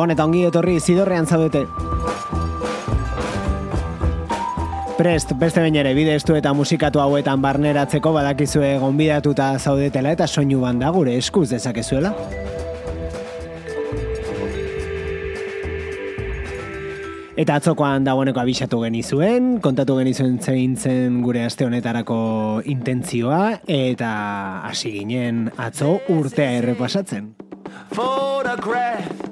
Gabon eta ongi etorri zidorrean zaudete. Prest, beste bain ere, bide estu eta musikatu hauetan barneratzeko badakizue gonbidatuta zaudetela eta soinu banda gure eskuz dezakezuela. Eta atzokoan dagoeneko abisatu genizuen, kontatu genizuen zein zen gure aste honetarako intentzioa, eta hasi ginen atzo urtea errepasatzen. Photograph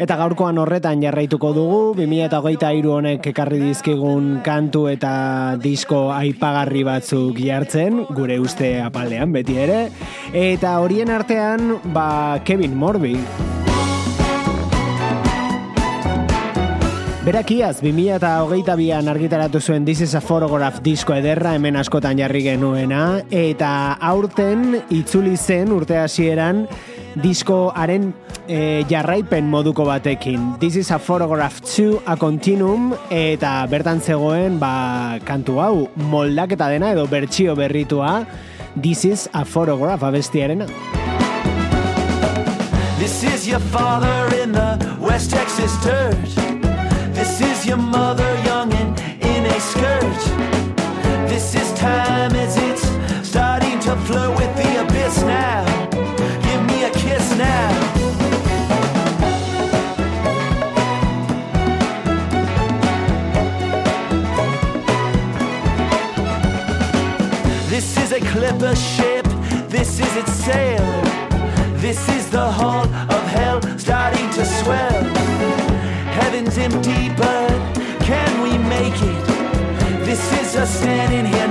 Eta gaurkoan horretan jarraituko dugu, 2008 iru honek ekarri dizkigun kantu eta disko aipagarri batzuk jartzen, gure uste apaldean beti ere, eta horien artean, ba, Kevin Morby. Berakiaz, 2008an argitaratu zuen This is a Photograph disko ederra hemen askotan jarri genuena, eta aurten itzuli zen urte hasieran diskoaren e, jarraipen moduko batekin. This is a photograph to a continuum eta bertan zegoen ba, kantu hau moldaketa dena edo bertsio berritua This is a photograph abestiarena. This is your father in the West Texas dirt. This is your mother young in a skirt. This is time as it's starting to flow with the abyss now. Is a ship, this is its sail. This is the hull of hell starting to swell. Heaven's empty, but can we make it? This is us standing here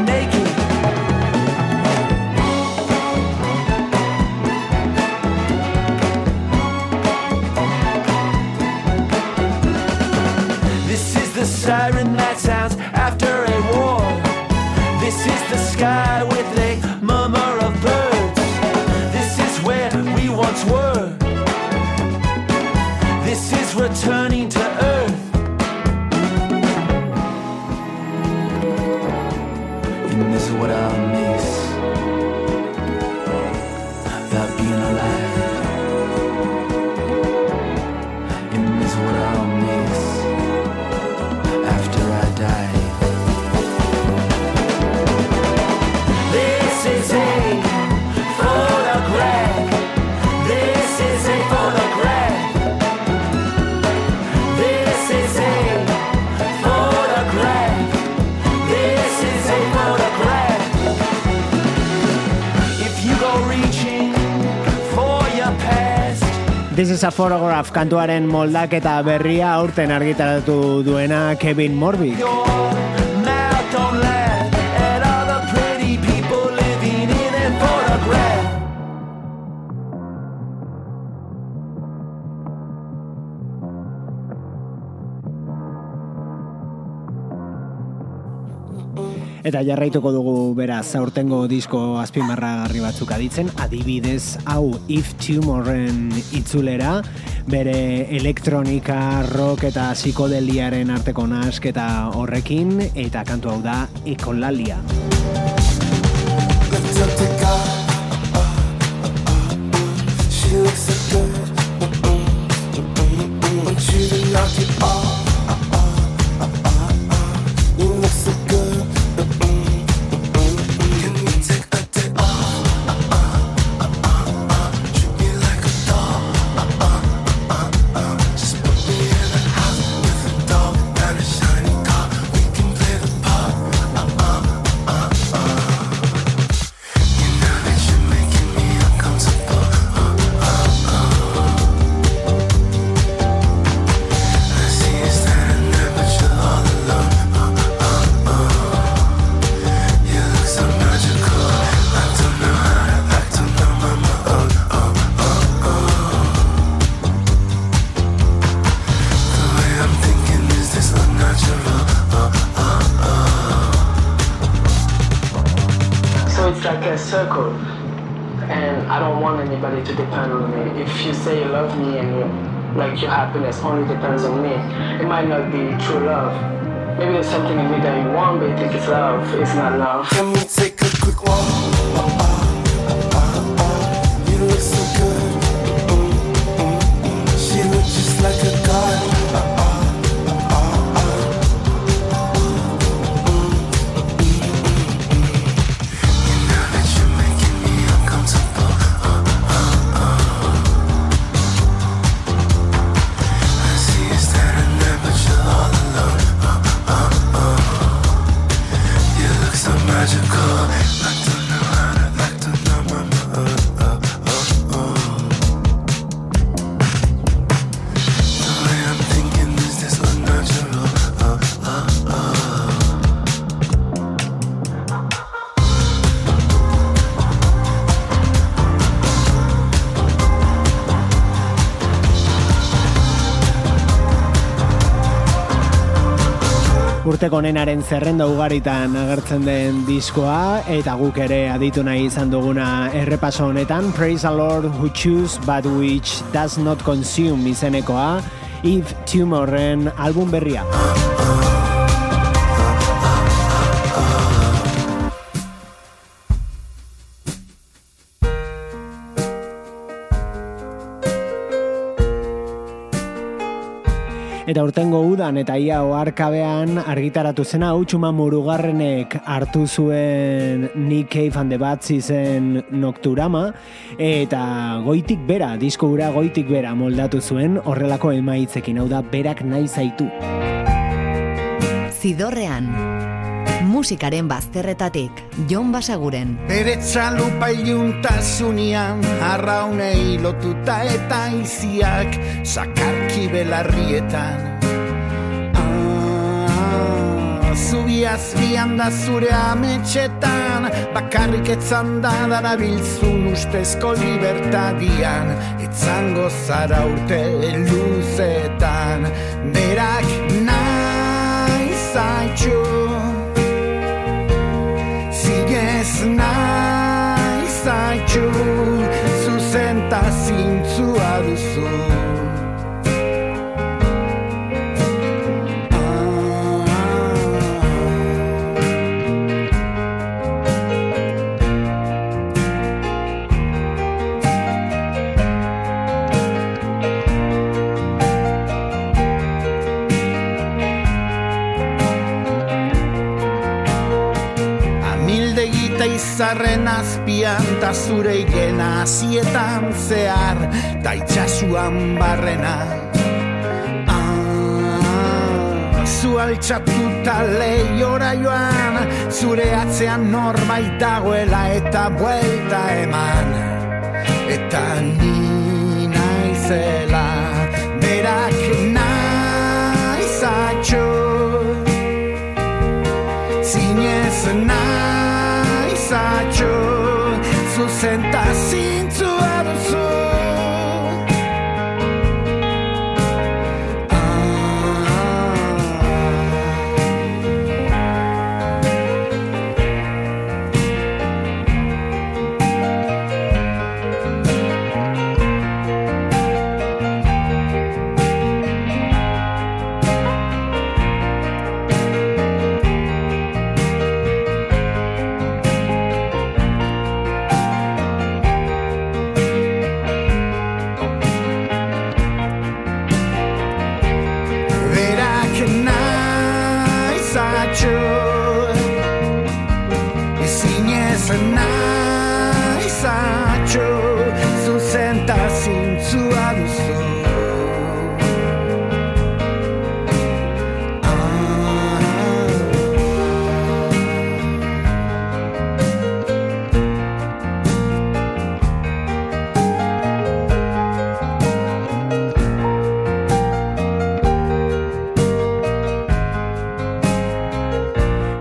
This is a photograph kantuaren moldaketa berria aurten argitaratu duena Kevin Morby. Eta jarraituko dugu beraz aurtengo disko azpimarragarri batzuk aditzen, adibidez hau If Tumorren itzulera, bere elektronika, rock eta psikodeliaren arteko nasketa horrekin, eta kantu hau da Ekolalia. She If you say you love me and like your happiness only depends on me, it might not be true love. Maybe there's something in me that you want, but you think it's love. It's not love. Let me take a quick walk. You look so good. Urteko nenaren zerrenda ugaritan agertzen den diskoa eta guk ere aditu nahi izan duguna errepaso honetan Praise the Lord who choose but which does not consume izenekoa Eve Tumorren album berria. Eta urtengo udan eta ia oarkabean argitaratu zena utxuma murugarrenek hartu zuen Nick Cave and the Bats izen Nocturama. Eta goitik bera, disko gura goitik bera moldatu zuen horrelako emaitzekin. Hau da berak nahi zaitu. Zidorrean, musikaren bazterretatik, Jon Basaguren. Bere txalupa iluntasunean arraunei lotuta eta iziak sakarki belarrietan. Ah, Zubi azpian da zure ametxetan Bakarrik etzan da darabiltzun ustezko libertadian. Etzango zara urte luzetan Berak nahi zaitxu tjur som izarren azpian ta zure igena hasietan zehar ta itxasuan barrena. Ah, Zu altxatuta lehiora joan Zure atzean norbait dagoela eta buelta eman. Eta ni naizela Berak naizatxo Zinez saggio su sentarsi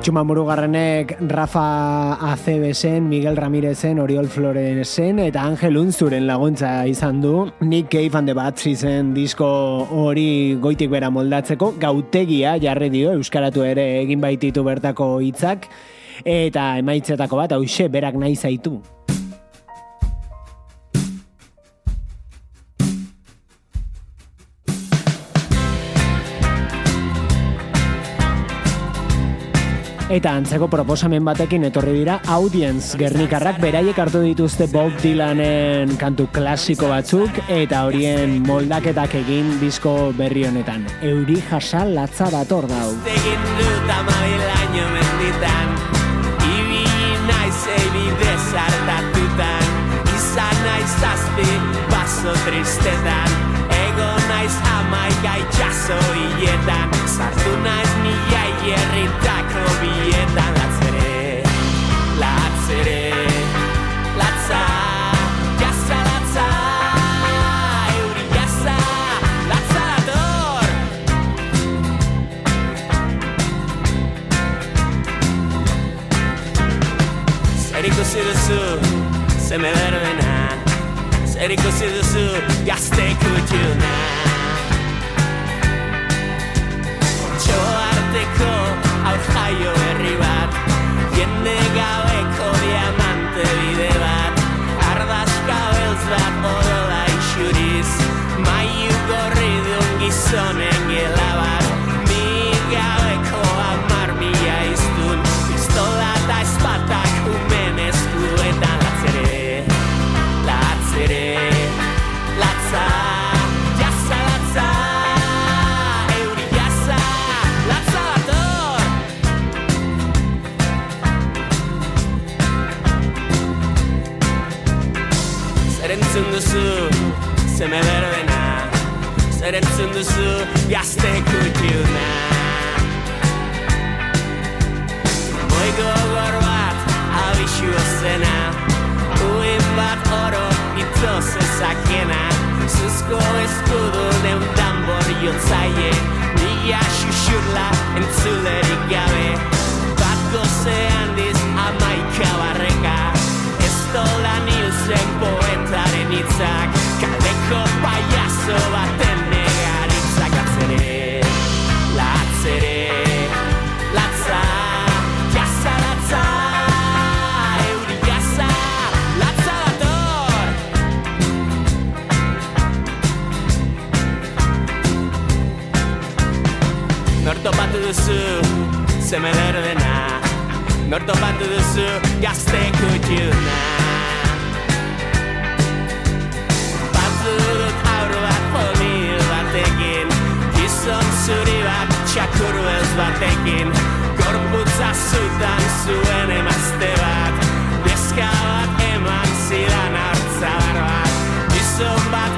Txuma murugarrenek Rafa Acebezen, Miguel Ramirezen, Oriol Florezen eta Angel Unzuren laguntza izan du. Nick Cave and the Bats izen disko hori goitik bera moldatzeko. Gautegia jarri dio Euskaratu ere egin baititu bertako hitzak. Eta emaitzetako bat, hause, berak nahi zaitu. Eta antzeko proposamen batekin etorri dira Audience Gernikarrak beraiek hartu dituzte Bob Dylanen kantu klasiko batzuk eta horien moldaketak egin disko berri honetan. Euri jasa latza dator dau. Egin dut amabilaino menditan Ibili naiz ebide sartatutan Izan naiz zazpi baso tristetan Ego naiz amaika itxaso hiletan Sartu naiz hierritako bietan Latzere, latzere, latza Jasa latza, euri jasa, latza dator. Zer ikusi duzu, zeme berbena Zer ikusi duzu, gazte kutxuna arteko hau jaio berri bat Entzun duzu, zeme berbena? Zer entzun duzu, gazte kutxuna? Moi gogor bat, abixu zena Uin bat oro, ito zezakena Zuzko eskudu deun tambor jontzaie Mila xuxurla entzulerik gabe. Bat goze handiz amaika barreka Ez dola nilzen poetaren hitzak Kaleko paiazo baten negaritzak Latzere, latzere, latza Jasa latza, euri jasa, latza dator Norto batu duzu, Gizon zuri bat txakur beltz batekin Gorputza zutan zuen emazte bat Neska bat eman zidan hartzadar bat Gizon bat eri amodio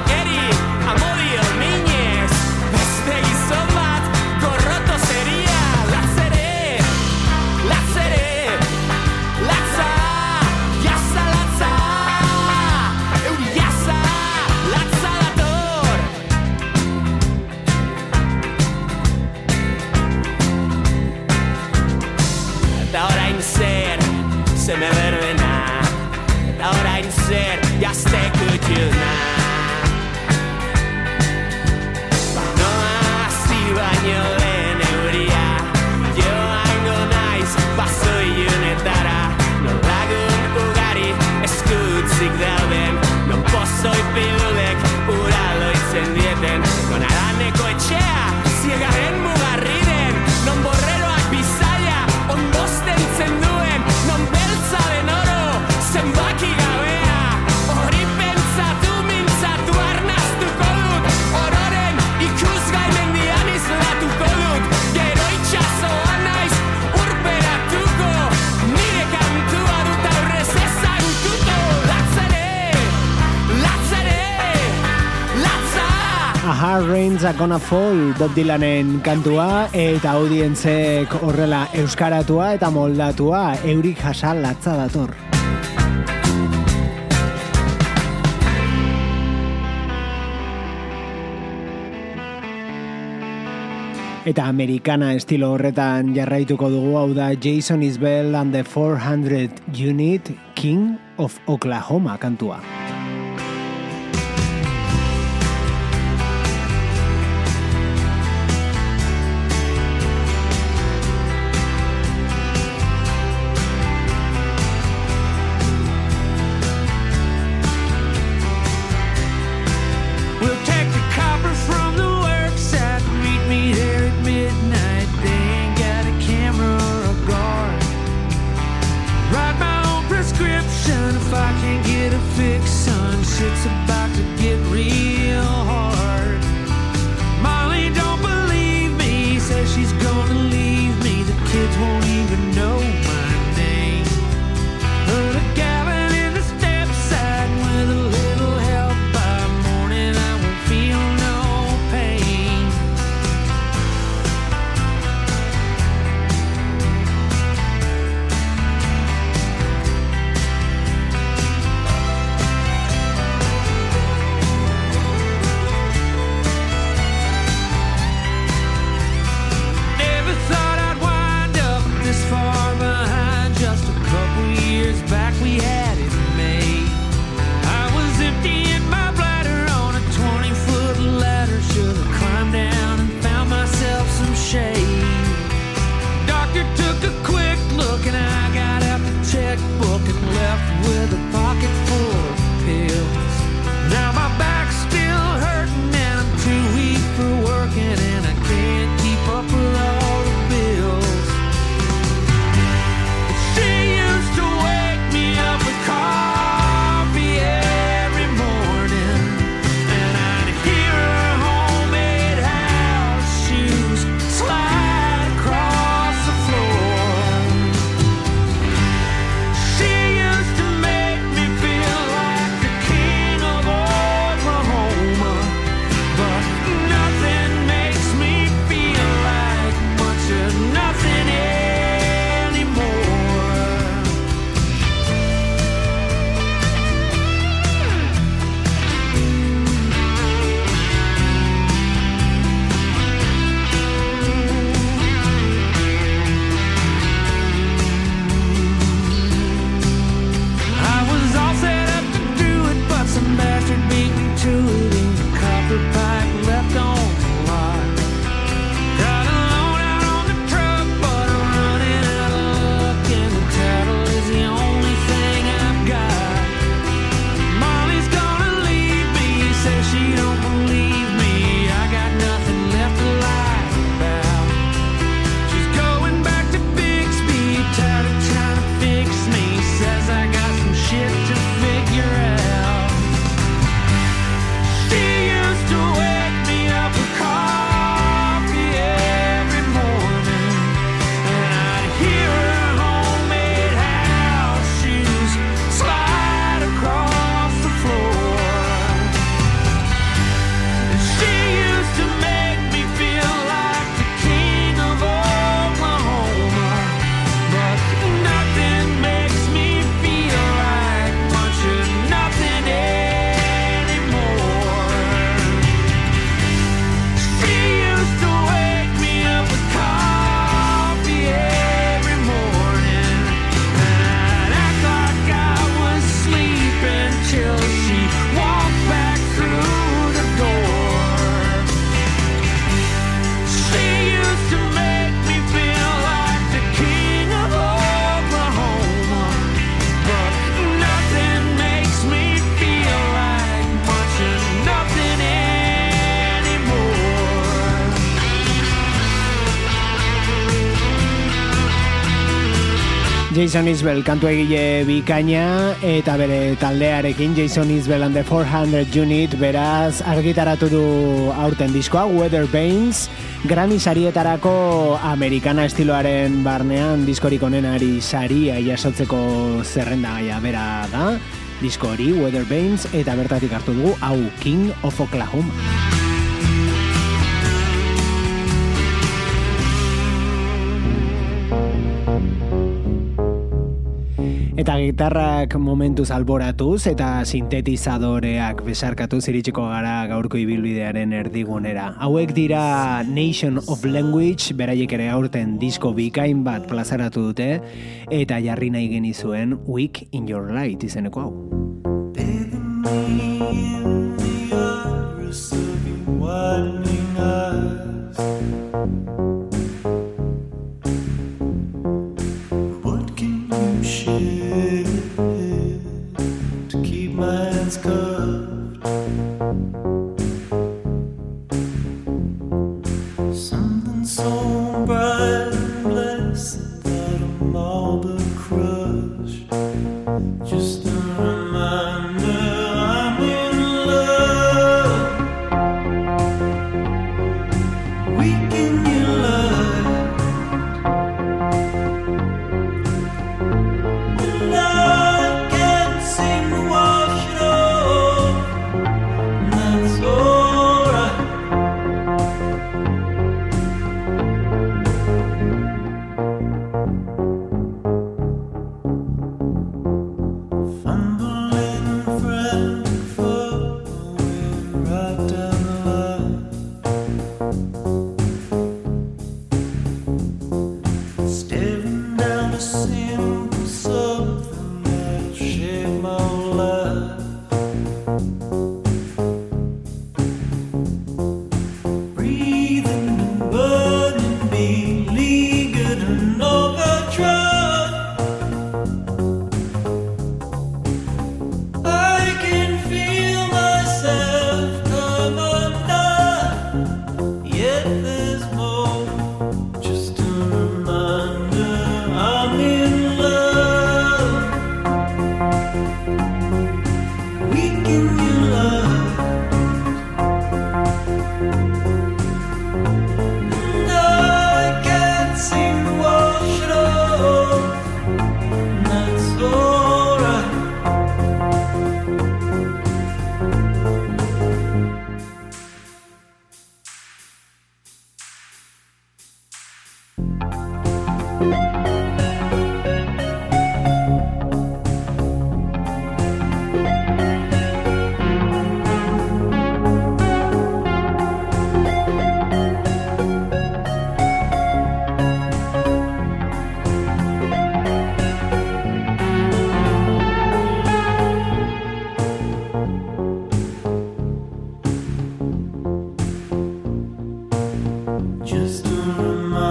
orain zer, gazte kutxuna Noa Rain's a Gonna Fall Bob Dylanen kantua eta audientzek horrela euskaratua eta moldatua eurik jasa latza dator. Eta amerikana estilo horretan jarraituko dugu hau da Jason Isbell and the 400 Unit King of Oklahoma kantua. Jason Isbell kantu egile bikaina eta bere taldearekin Jason Isbell and the 400 Unit beraz argitaratu du aurten diskoa Weather Bains Grammy sarietarako Americana estiloaren barnean diskorik onenari saria jasotzeko zerrenda gaia bera da disko hori Weather Bains eta bertatik hartu dugu hau King of Oklahoma. eta gitarrak momentuz alboratuz eta sintetizadoreak besarkatu ziritxiko gara gaurko ibilbidearen erdigunera. Hauek dira Nation of Language, beraiek ere aurten disko bikain bat plazaratu dute, eta jarri nahi genizuen Week in Your Light izeneko hau. In the other, just a reminder.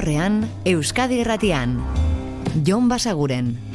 Zidorrean, Euskadi Erratian. Jon Basaguren.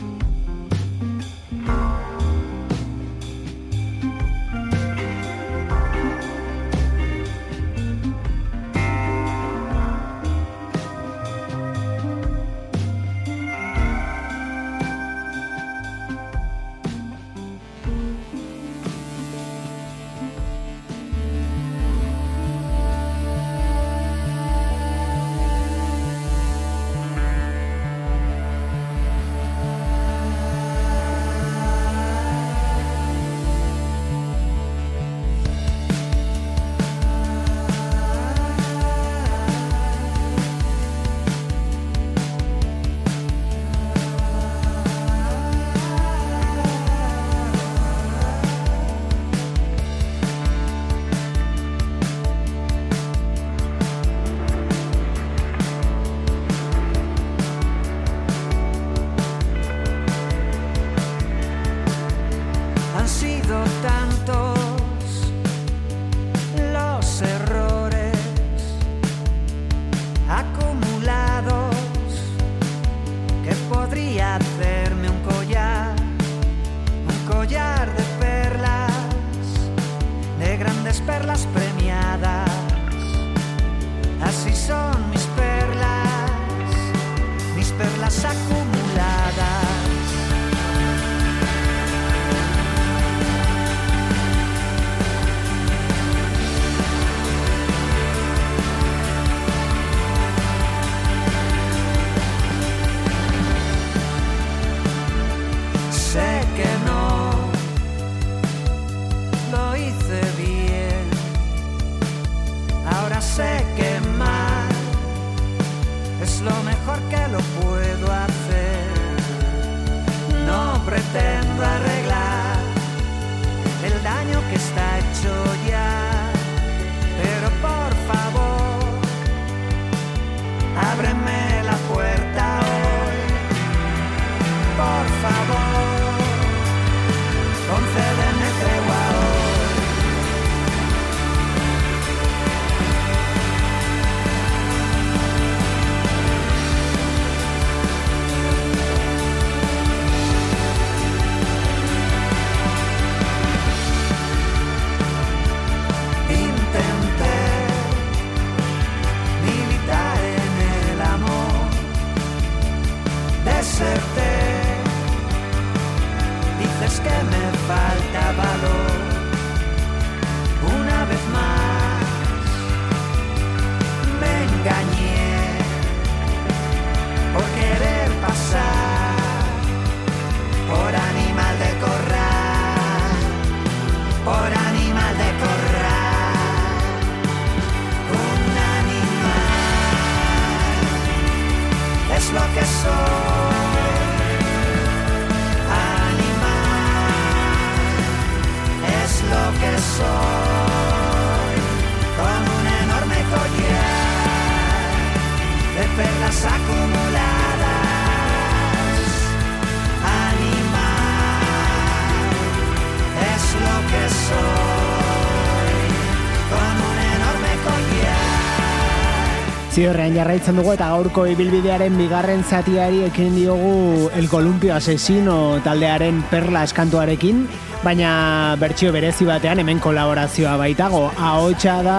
Ziorrean jarraitzen dugu eta gaurko ibilbidearen bigarren zatiari ekin diogu El Columpio Asesino taldearen perla eskantuarekin, baina bertsio berezi batean hemen kolaborazioa baitago. Ahotsa da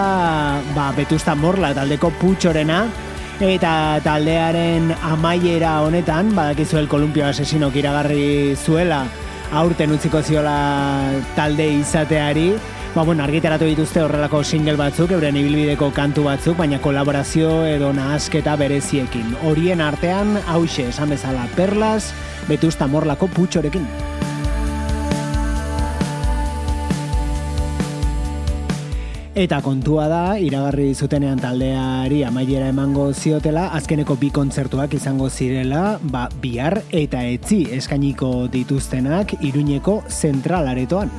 ba, Betusta Morla taldeko putxorena, eta taldearen amaiera honetan, badakizu El Columpio Asesino iragarri zuela, aurten utziko ziola talde izateari, Ba, bueno, argitaratu dituzte horrelako single batzuk, euren ibilbideko kantu batzuk, baina kolaborazio edo nahasketa bereziekin. Horien artean, hause, esan bezala, perlas, betusta morlako putxorekin. Eta kontua da, iragarri zutenean taldeari amaiera emango ziotela, azkeneko bi kontzertuak izango zirela, ba, bihar eta etzi eskainiko dituztenak iruñeko zentralaretoan.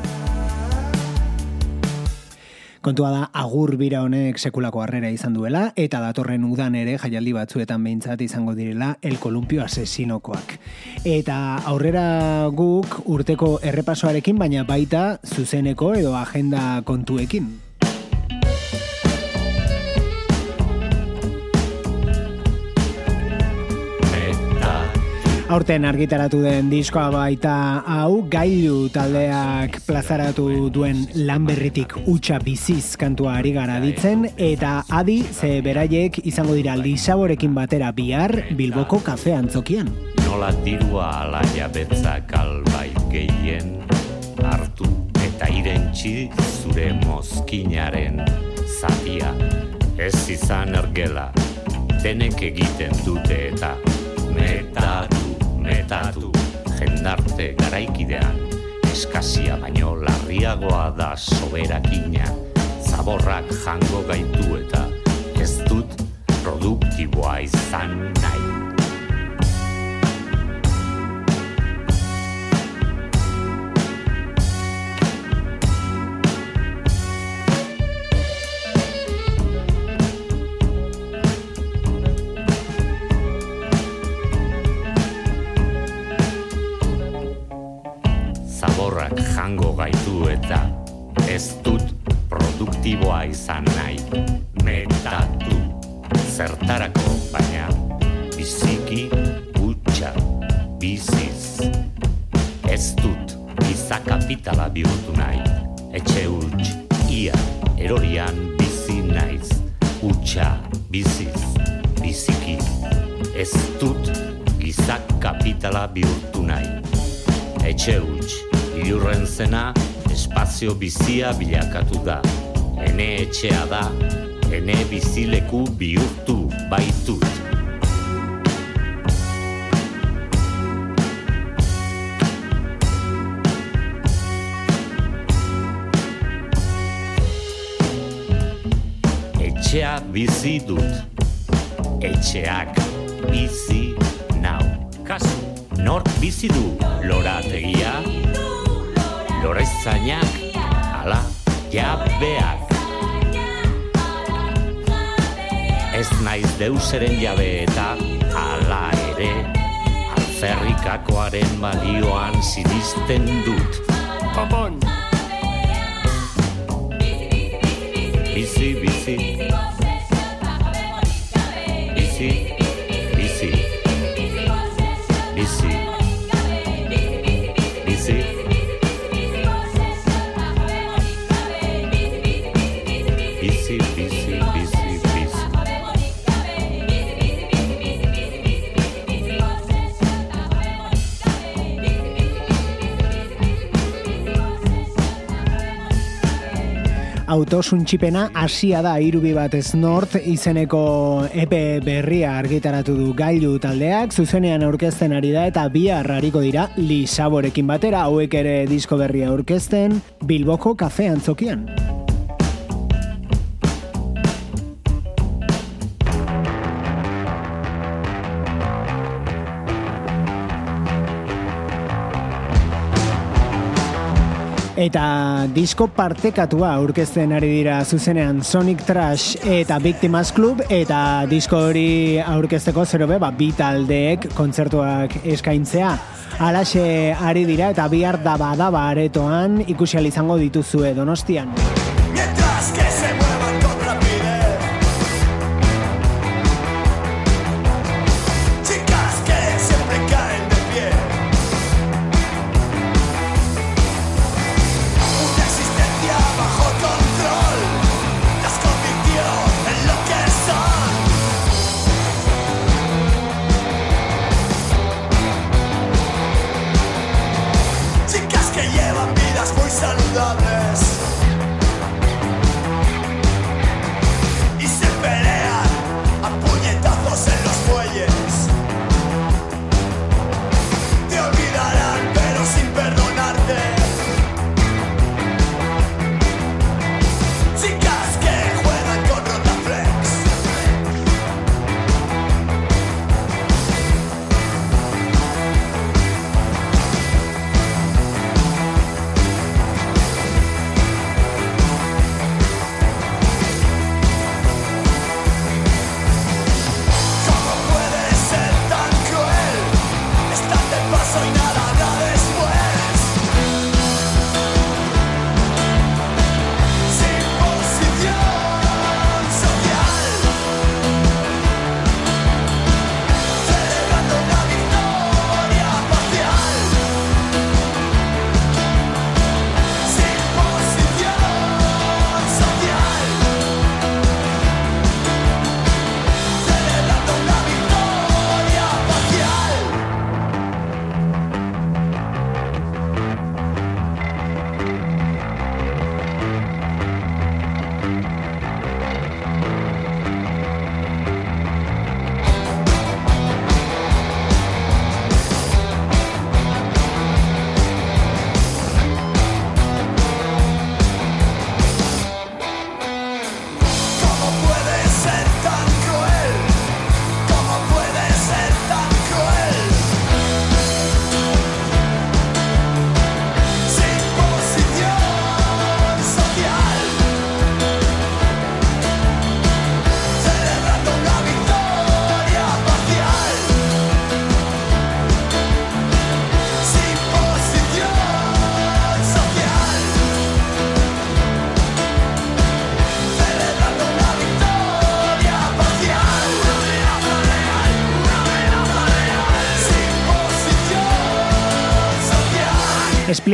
Kontua da agur bira honek sekulako harrera izan duela eta datorren udan ere jaialdi batzuetan behintzat izango direla El Columpio Asesinokoak. Eta aurrera guk urteko errepasoarekin baina baita zuzeneko edo agenda kontuekin. Aurten argitaratu den diskoa baita hau gailu taldeak plazaratu duen lanberritik utxa biziz kantua ari gara ditzen eta adi ze beraiek izango dira lisaborekin batera bihar Bilboko kafe antzokian. Nola dirua ala jabetzak albait gehien hartu eta irentxi zure mozkinaren zatia ez izan ergela denek egiten dute eta metatu, metatu jendarte garaikidean eskazia baino larriagoa da soberakina. Zaborrak jango gaitu eta ez dut produktiboa izan nahi Zeit. Espazio bizia bilakatu da. Ene etxea da ene bizileku bihurtu baitut. Etxea bizi dut. Etxeak bizi jabeak ez naiz deuseren jabe eta ala ere alferrikakoaren balioan sinisten dut Autosuntxipena hasia da irubi batez nort izeneko epe berria argitaratu du gailu taldeak, zuzenean aurkezten ari da eta bihar hariko dira lisaborekin batera hauek ere disko berria aurkezten Bilboko kafe antzokian. Eta disko partekatua aurkezten ari dira zuzenean Sonic Trash eta Victimas Club eta disko hori aurkezteko zero be, ba, bi taldeek kontzertuak eskaintzea. Alaxe ari dira eta bihar daba daba aretoan ikusi izango dituzue donostian. Mientras que se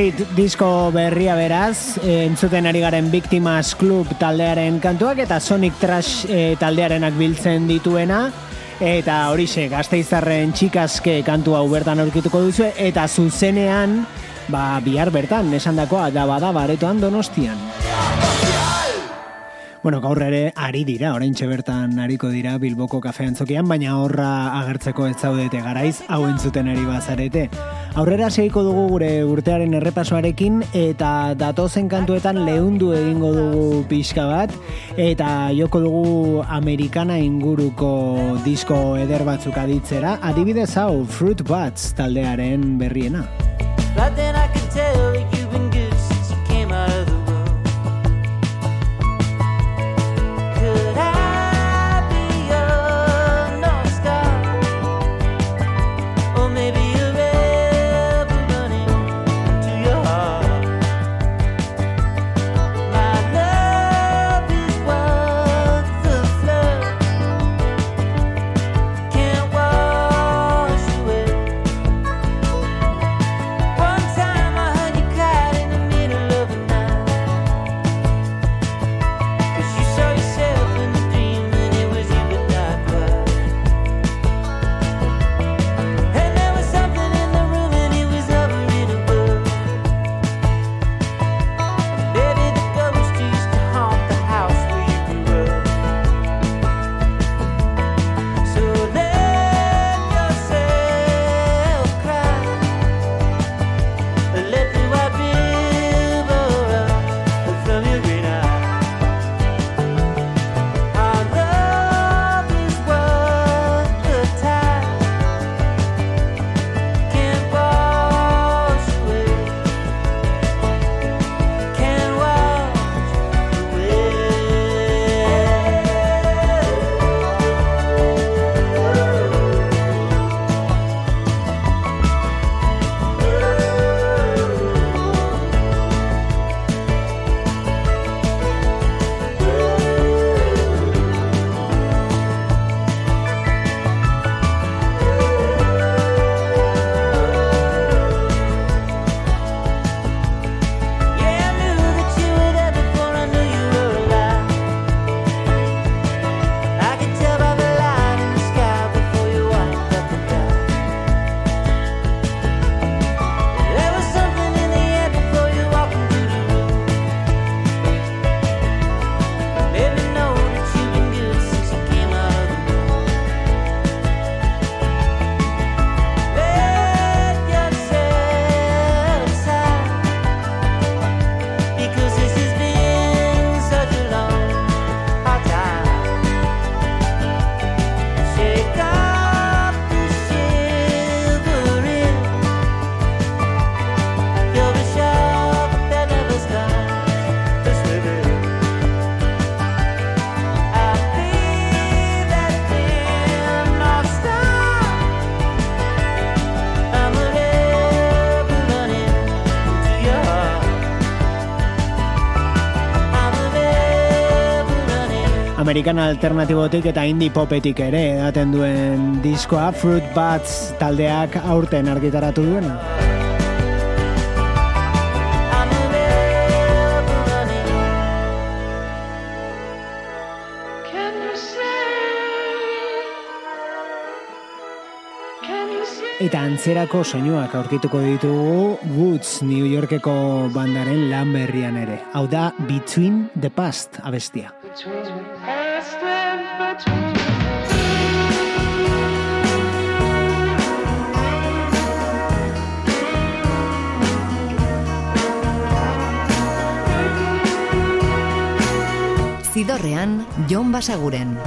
Split disko berria beraz, entzuten ari garen Victimas Club taldearen kantuak eta Sonic Trash eh, taldearenak biltzen dituena. Eta horixe, gazteizarren txikaske kantu hau bertan aurkituko duzu eta zuzenean, ba, bihar bertan, esan dakoa, da bada baretoan donostian. Bueno, gaur ere ari dira, orain bertan ariko dira Bilboko kafean zokian, baina horra agertzeko ez zaudete garaiz, hau entzuten ari bazarete. Aurrera segiko dugu gure urtearen errepasoarekin eta datozen kantuetan lehundu egingo dugu pixka bat eta joko dugu Amerikana inguruko disko eder batzuk aditzera, adibidez hau Fruit Bats taldearen berriena. But Amerikana alternatibotik eta indie popetik ere edaten duen diskoa Fruit Bats taldeak aurten argitaratu duena. Say? Eta antzerako soinuak aurkituko ditugu Woods New Yorkeko bandaren lan berrian ere. Hau da Between the Past abestia. Past Zidorrean, Jon Basaguren.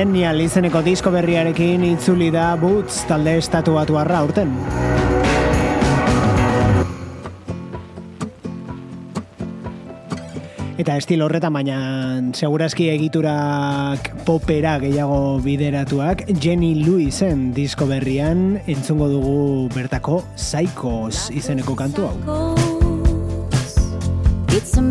Denial izeneko disko berriarekin itzuli da Boots talde estatuatu arra urten. Eta estilo horretan, baina segurazki egiturak popera gehiago bideratuak, Jenny Lewisen disko berrian entzungo dugu bertako Psychos izeneko kantu hau. It's a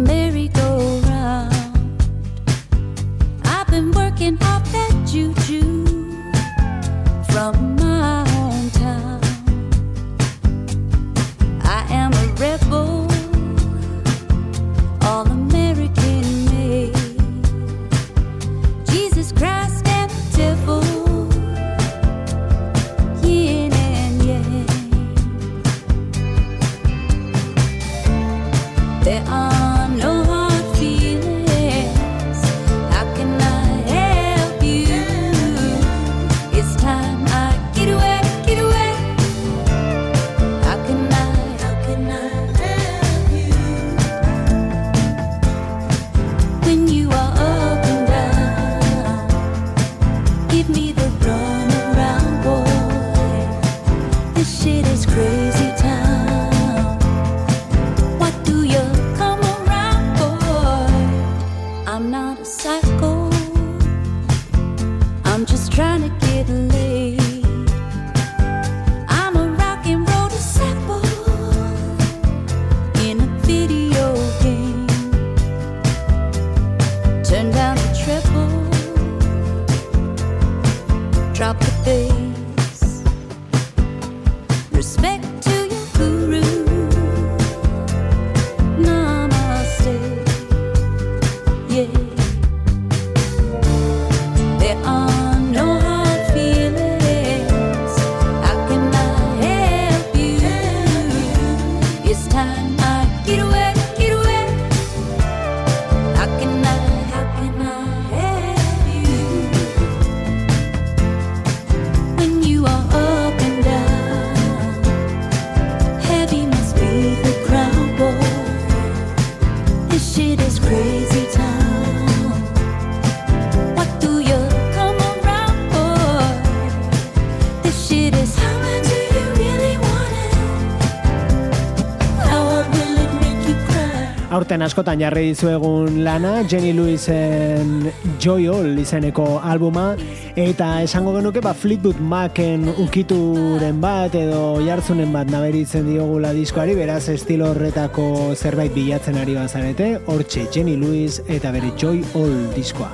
askotan jarri dizuegun lana, Jenny Lewisen Joyol izeneko albuma, eta esango genuke ba Fleetwood Macen ukituren bat edo jartzunen bat naberitzen diogula diskoari, beraz estilo horretako zerbait bilatzen ari bazarete, hortxe Jenny Lewis eta bere Joy All diskoa.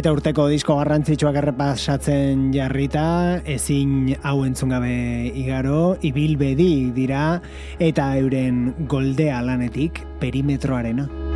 Eta urteko disko garrantzitsuak errepasatzen jarrita, ezin hau entzungabe igaro, ibilbedi dira, eta euren goldea lanetik perimetroarena. Perimetroarena.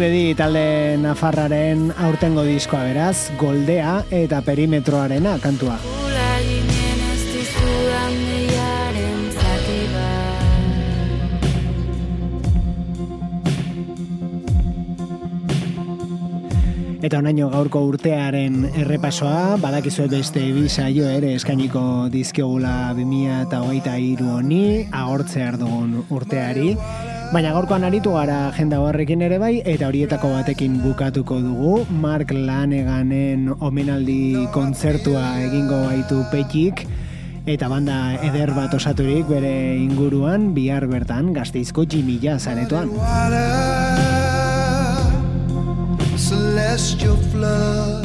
bedi talde Nafarraren aurtengo diskoa beraz, goldea eta perimetroarena kantua. Eta onaino gaurko urtearen errepasoa, badakizue beste bi saio ere eskainiko dizkiogula 2023 honi, agortzear dugun urteari, Baina gorkoan aritu gara agenda horrekin ere bai, eta horietako batekin bukatuko dugu. Mark Laneganen omenaldi kontzertua egingo baitu petik, eta banda eder bat osaturik bere inguruan, bihar bertan gazteizko jimila zanetuan. Water.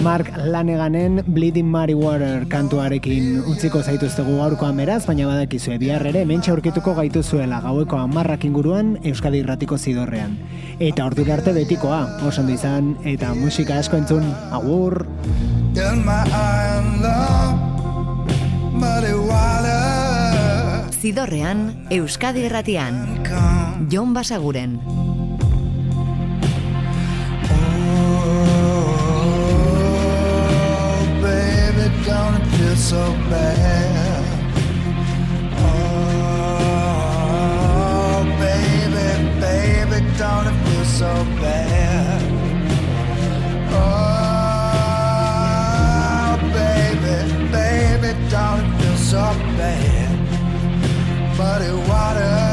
Mark Laneganen Bleeding Mary Water kantuarekin utziko zaituztegu gaurkoan beraz, baina badakizue bihar ere mentxe aurkituko gaituzuela gaueko amarrak inguruan Euskadi irratiko zidorrean. Eta ordu arte betikoa, osondo izan, eta musika asko entzun, agur! Zidorrean, Euskadi irratian, Jon Basaguren. so bad. Oh, baby, baby, don't it feel so bad? Oh, baby, baby, don't it feel so bad? Muddy water.